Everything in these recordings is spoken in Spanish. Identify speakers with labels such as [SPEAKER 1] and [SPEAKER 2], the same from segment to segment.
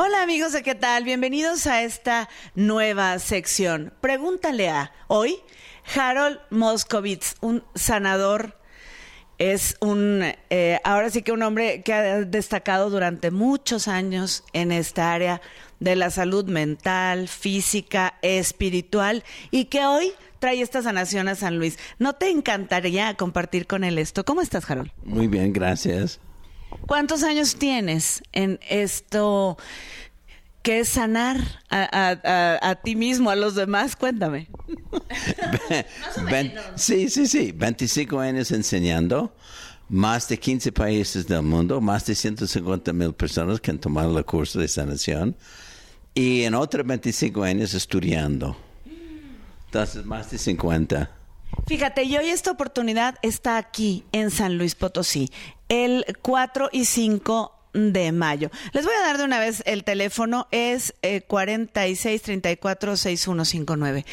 [SPEAKER 1] Hola amigos de qué tal, bienvenidos a esta nueva sección. Pregúntale a hoy Harold Moscovitz, un sanador es un, eh, ahora sí que un hombre que ha destacado durante muchos años en esta área de la salud mental, física, espiritual y que hoy trae esta sanación a San Luis. ¿No te encantaría compartir con él esto? ¿Cómo estás, Harold?
[SPEAKER 2] Muy bien, gracias.
[SPEAKER 1] ¿Cuántos años tienes en esto que es sanar a, ti mismo, a los demás? Cuéntame.
[SPEAKER 2] sí, sí, sí. 25 años enseñando. Más de 15 países del mundo, más de 150 mil personas que han tomado el curso de sanación y en otros 25 años estudiando. Entonces, más de 50.
[SPEAKER 1] Fíjate, y hoy esta oportunidad está aquí en San Luis Potosí, el 4 y 5 de mayo. Les voy a dar de una vez el teléfono, es eh, 4634-6159.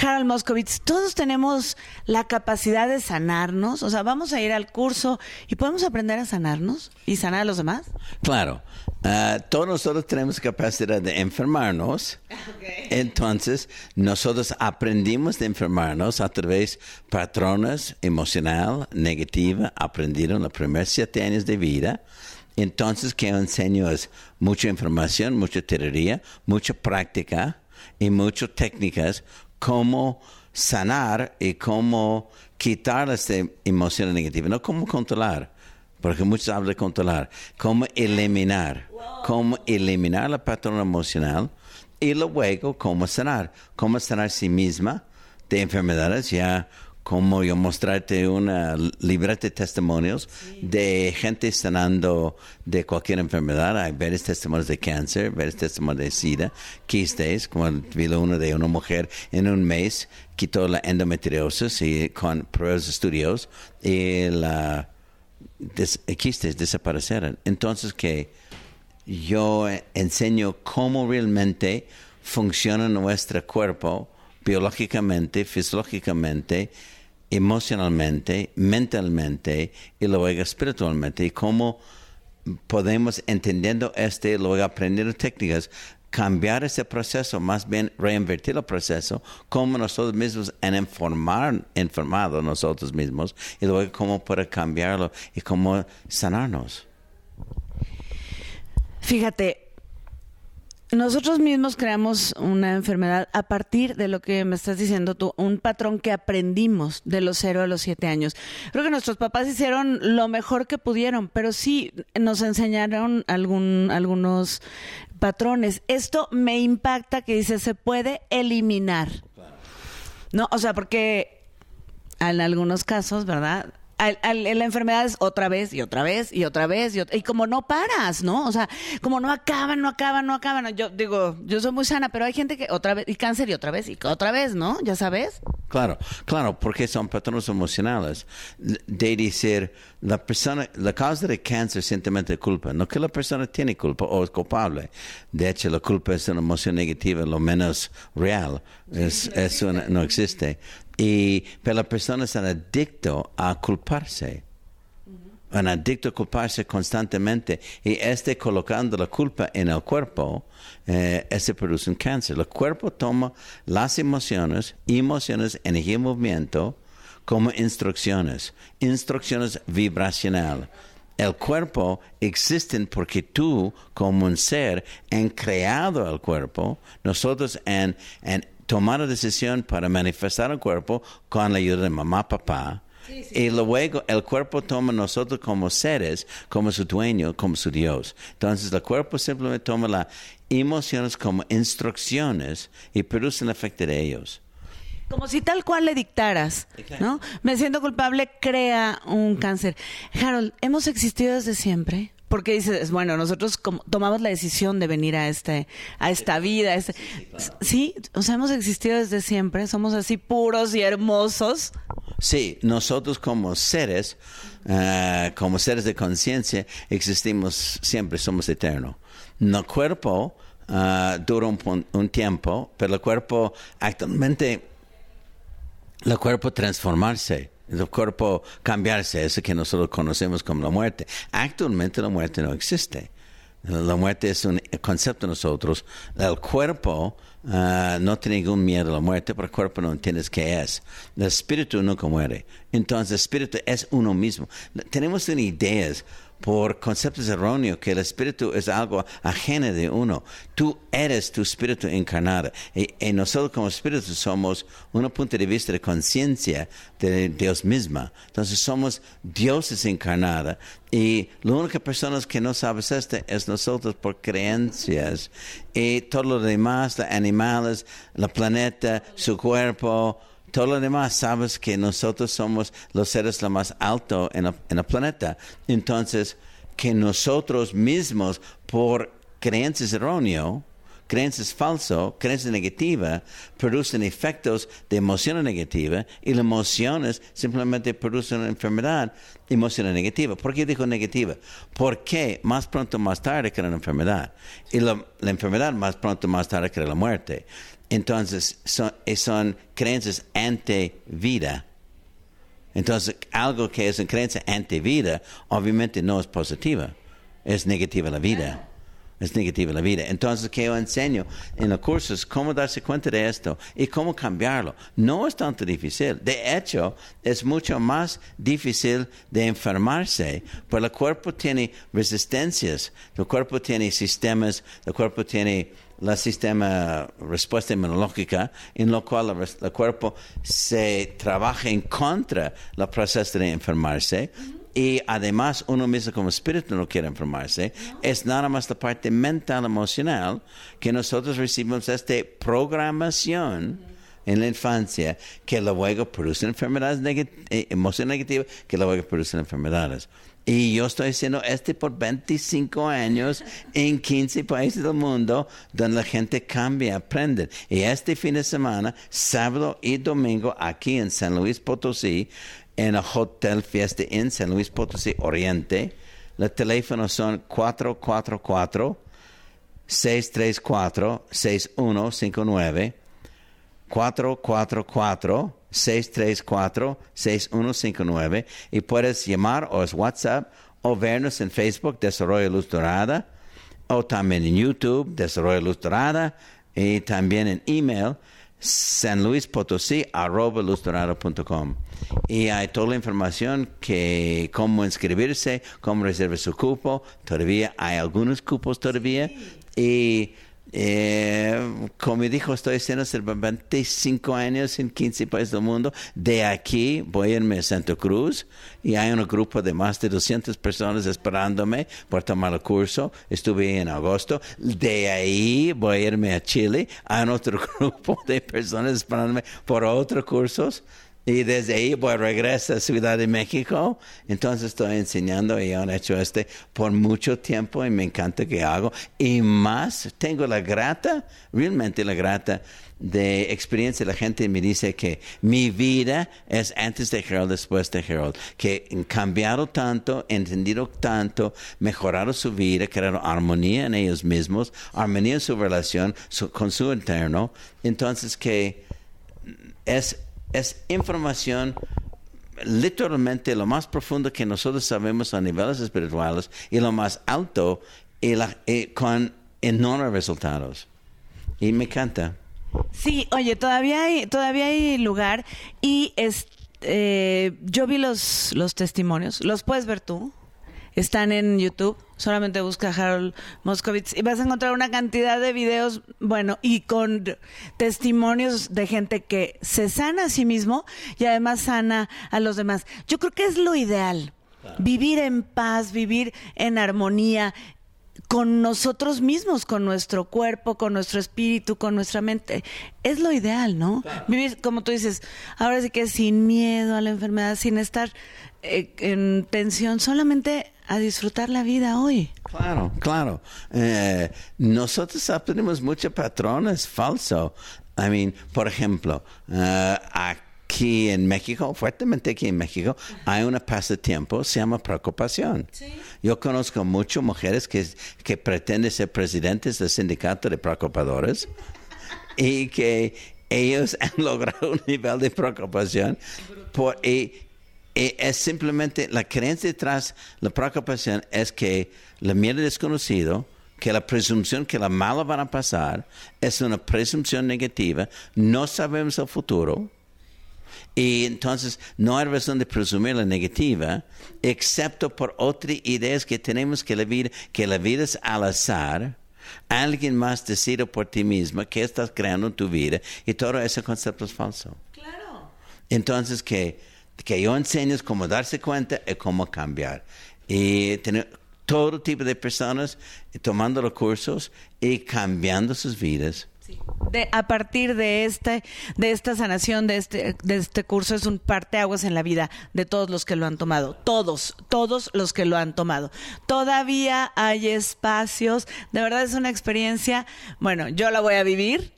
[SPEAKER 1] Harold Moscovitz, todos tenemos la capacidad de sanarnos, o sea, vamos a ir al curso y podemos aprender a sanarnos y sanar a los demás.
[SPEAKER 2] Claro, uh, todos nosotros tenemos capacidad de enfermarnos, entonces nosotros aprendimos de enfermarnos a través de patrones emocional, negativa, aprendidos en los primeros siete años de vida entonces, yo enseño es mucha información, mucha teoría, mucha práctica y muchas técnicas. Cómo sanar y cómo quitar esta emoción negativa, no cómo controlar, porque muchos hablan de controlar, cómo eliminar, cómo eliminar la patrón emocional y luego cómo sanar, cómo sanar a sí misma de enfermedades ya como yo mostrarte una libreta de testimonios de gente sanando de cualquier enfermedad. Hay varios testimonios de cáncer, varios testimonios de SIDA, quistes, como vi uno de una mujer en un mes quitó la endometriosis y con pruebas de estudios y la quistes desaparecieron. Entonces que yo enseño cómo realmente funciona nuestro cuerpo biológicamente, fisiológicamente, emocionalmente, mentalmente y luego espiritualmente y cómo podemos entendiendo este, luego aprendiendo técnicas, cambiar ese proceso, más bien reinvertir el proceso, como nosotros mismos en informar, informado nosotros mismos y luego cómo poder cambiarlo y cómo sanarnos.
[SPEAKER 1] Fíjate, nosotros mismos creamos una enfermedad a partir de lo que me estás diciendo tú, un patrón que aprendimos de los cero a los siete años. Creo que nuestros papás hicieron lo mejor que pudieron, pero sí nos enseñaron algún, algunos patrones. Esto me impacta que dice se puede eliminar. No, o sea, porque en algunos casos, ¿verdad? La enfermedad es otra vez y otra vez y otra vez y, y, como no paras, ¿no? O sea, como no acaban, no acaban, no acaban. Yo digo, yo soy muy sana, pero hay gente que otra vez y cáncer y otra vez y otra vez, ¿no? Ya sabes.
[SPEAKER 2] Claro, claro, porque son patrones emocionales de decir la persona, la causa de cáncer simplemente culpa, no que la persona tiene culpa o es culpable. De hecho, la culpa es una emoción negativa, lo menos real, es, es no existe. Y, pero la persona es adicto a culparse. Un adicto a culparse constantemente. Y este colocando la culpa en el cuerpo, eh, este produce un cáncer. El cuerpo toma las emociones, emociones, energía movimiento, como instrucciones, instrucciones vibracionales. El cuerpo existe porque tú, como un ser, han creado el cuerpo, nosotros en, en tomar la decisión para manifestar el cuerpo con la ayuda de mamá, papá. Y luego el cuerpo toma nosotros como seres, como su dueño, como su Dios. Entonces el cuerpo simplemente toma las emociones como instrucciones y produce el efecto de ellos.
[SPEAKER 1] Como si tal cual le dictaras, ¿no? Me siento culpable, crea un cáncer. Harold, ¿hemos existido desde siempre? Porque dices, bueno, nosotros tomamos la decisión de venir a este, a esta vida, este, sí, o sea, hemos existido desde siempre, somos así puros y hermosos.
[SPEAKER 2] Sí, nosotros como seres, eh, como seres de conciencia, existimos siempre, somos eternos. El cuerpo uh, dura un, un, tiempo, pero el cuerpo actualmente, el cuerpo transformarse el cuerpo cambiarse, eso que nosotros conocemos como la muerte. Actualmente la muerte no existe. La muerte es un concepto de nosotros. El cuerpo ah, no tiene ningún miedo a la muerte, pero el cuerpo no entiende qué es. El espíritu nunca muere. Entonces, el espíritu es uno mismo. Tenemos ideas por conceptos erróneos que el espíritu es algo ajeno de uno. Tú eres tu espíritu encarnado. Y, nosotros como espíritu somos un punto de vista de conciencia de Dios misma. Entonces somos dioses encarnados. Y las únicas personas que no sabes esto es nosotros por creencias. Y todo lo demás, los animales, el planeta, su cuerpo, todo lo demás sabes que nosotros somos los seres lo más alto en el, planeta. Entonces, que nosotros mismos, por creencias erróneas, creencias falsas, creencias negativas, producen efectos de emoción negativa y las emociones simplemente producen una enfermedad emocional negativa. ¿Por qué digo negativa? Porque más pronto más tarde crea una enfermedad y la, la enfermedad más pronto más tarde crea la muerte. Entonces, son, son creencias ante-vida. Entonces, algo que es una creencia ante-vida, obviamente no es positiva, es negativa la vida. Es negativa la vida. Entonces, ¿qué yo enseño en los cursos? Cómo darse cuenta de esto y cómo cambiarlo. No es tanto difícil. De hecho, es mucho más difícil de enfermarse, porque el cuerpo tiene resistencias, el cuerpo tiene sistemas, el cuerpo tiene el sistema respuesta inmunológica, en lo cual el, cuerpo se trabaja en contra del proceso de enfermarse. Y además uno mismo como espíritu no quiere enfermarse. Es nada más la parte mental, emocional, que nosotros recibimos esta programación en la infancia que luego produce enfermedades eh, emociones negativas, que luego producen enfermedades. Y yo estoy haciendo este por 25 años en 15 países del mundo donde la gente cambia, aprende. Y este fin de semana, sábado y domingo, aquí en San Luis Potosí, en el Hotel Fiesta en San Luis Potosí Oriente, los teléfonos son 444 634 6159 444 634-6159 y puedes llamar o es WhatsApp o vernos en Facebook Desarrollo Luz Dorada o también en YouTube Desarrollo Luz Dorada y también en email sanluispotosí arroba y hay toda la información que cómo inscribirse, cómo reservar su cupo, todavía hay algunos cupos todavía. Y eh, como dijo, estoy haciendo 25 años en 15 países del mundo. De aquí voy a irme a Santa Cruz y hay un grupo de más de 200 personas esperándome por tomar el curso. Estuve en agosto. De ahí voy a irme a Chile. Hay otro grupo de personas esperándome por otros cursos. Y desde ahí voy a regresar a Ciudad de México. Entonces estoy enseñando y han hecho este por mucho tiempo y me encanta que hago. Y más, tengo la grata, realmente la grata de experiencia. La gente me dice que mi vida es antes de Harold, después de Harold. Que han cambiado tanto, entendido tanto, mejorado su vida, creado armonía en ellos mismos, armonía en su relación con su interno. Entonces que es es información literalmente lo más profundo que nosotros sabemos a niveles espirituales y lo más alto y, con enormes resultados. Y me encanta.
[SPEAKER 1] Sí, oye, todavía hay, todavía hay lugar y eh, yo vi los, los testimonios. ¿Los puedes ver tú? Están en YouTube. Solamente busca Harold Moscovitz y vas a encontrar una cantidad de videos, bueno, y con testimonios de gente que se sana a sí mismo y además sana a los demás. Yo creo que es lo ideal. Vivir en paz, vivir en armonía con nosotros mismos, con nuestro cuerpo, con nuestro espíritu, con nuestra mente. Es lo ideal, ¿no? Vivir, como tú dices, ahora sí que sin miedo a la enfermedad, sin estar eh, en tensión, solamente a disfrutar la vida hoy.
[SPEAKER 2] Claro, claro. Eh, nosotros aprendemos muchos patrones falsos. I mean, por ejemplo, uh, aquí en México, fuertemente aquí en México, hay un pasatiempo, se llama preocupación. Yo conozco muchas mujeres que, que pretenden ser presidentes del sindicato de preocupadores y que ellos han logrado un nivel de preocupación por, y es simplemente la creencia detrás, la preocupación es que la miedo desconocido, que la presunción que la mala van a pasar es una presunción negativa, no sabemos el futuro. Y entonces no hay razón de presumir la negativa, excepto por otras ideas que tenemos que la vida, que la vida es al azar. Alguien más decide por ti mismo que estás creando en tu vida y todo ese concepto es falso.
[SPEAKER 1] Claro.
[SPEAKER 2] Entonces que, que yo enseño cómo darse cuenta y cómo cambiar. Y tener todo tipo de personas tomando los cursos y cambiando sus vidas.
[SPEAKER 1] De, a partir de este, de esta sanación, de este, de este curso, es un parteaguas en la vida de todos los que lo han tomado. Todos, todos los que lo han tomado. Todavía hay espacios. De verdad es una experiencia. Bueno, yo la voy a vivir.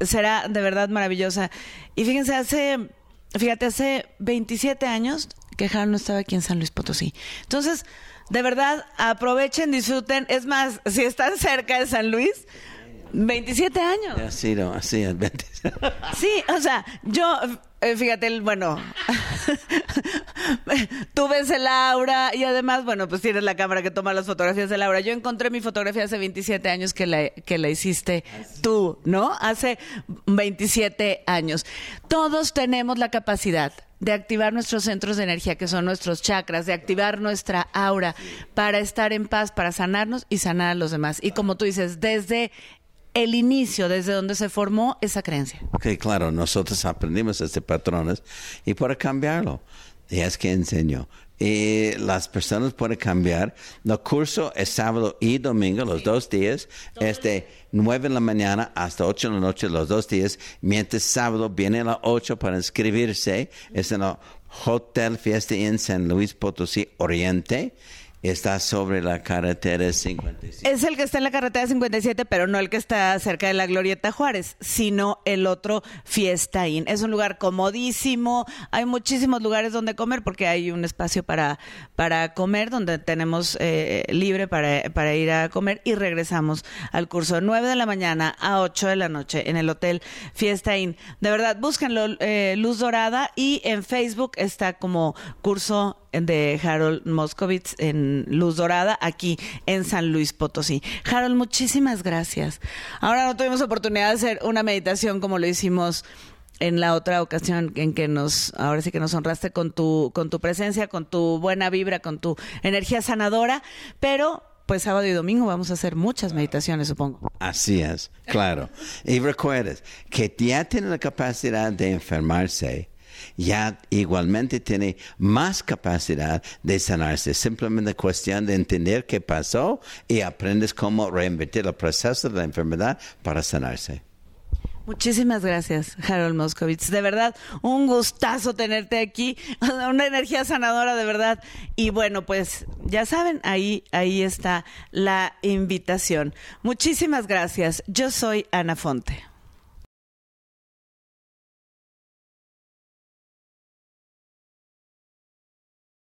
[SPEAKER 1] Será de verdad maravillosa. Y fíjense, hace, fíjate, hace 27 años que Harold no estaba aquí en San Luis Potosí. Entonces, de verdad, aprovechen, disfruten. Es más, si están cerca de San Luis, 27 años.
[SPEAKER 2] Así, no, así,
[SPEAKER 1] Sí, o sea, yo, eh, fíjate, bueno, tú ves el aura y además, bueno, pues tienes la cámara que toma las fotografías del aura. Yo encontré mi fotografía hace 27 años que la, que la hiciste tú, ¿no? Hace 27 años. Todos tenemos la capacidad de activar nuestros centros de energía, que son nuestros chakras, de activar nuestra aura para estar en paz, para sanarnos y sanar a los demás. Y como tú dices, desde el inicio, desde donde se formó esa creencia.
[SPEAKER 2] Ok, claro, nosotros aprendimos este patrones y para cambiarlo, y es que enseño. Y las personas pueden cambiar. El curso es sábado y domingo, los dos días. Es de 9 de la mañana hasta 8 de la noche, los dos días. Mientras sábado viene a las 8 para inscribirse. Es en el Hotel Fiesta en San Luis Potosí Oriente está sobre la carretera 57.
[SPEAKER 1] Es el que está en la carretera 57, pero no el que está cerca de la Glorieta Juárez, sino el otro Fiesta Inn. Es un lugar comodísimo, hay muchísimos lugares donde comer porque hay un espacio para, para comer donde tenemos eh, libre para, para ir a comer y regresamos al curso de 9 de la mañana a 8 de la noche en el Hotel Fiesta Inn. De verdad, búsquenlo, eh, Luz Dorada, y en Facebook está como curso de Harold Moscovitz en Luz Dorada, aquí en San Luis Potosí. Harold, muchísimas gracias. Ahora no tuvimos oportunidad de hacer una meditación como lo hicimos en la otra ocasión en que nos, ahora sí que nos honraste con tu, con tu presencia, con tu buena vibra, con tu energía sanadora, pero pues sábado y domingo vamos a hacer muchas meditaciones, supongo.
[SPEAKER 2] Así es, claro. y recuerdes que ya tiene la capacidad de enfermarse ya igualmente tiene más capacidad de sanarse. Simplemente cuestión de entender qué pasó y aprendes cómo reinvertir el proceso de la enfermedad para sanarse.
[SPEAKER 1] Muchísimas gracias, Harold Moscovitz. De verdad, un gustazo tenerte aquí. Una energía sanadora, de verdad. Y bueno, pues ya saben, ahí, ahí está la invitación. Muchísimas gracias. Yo soy Ana Fonte.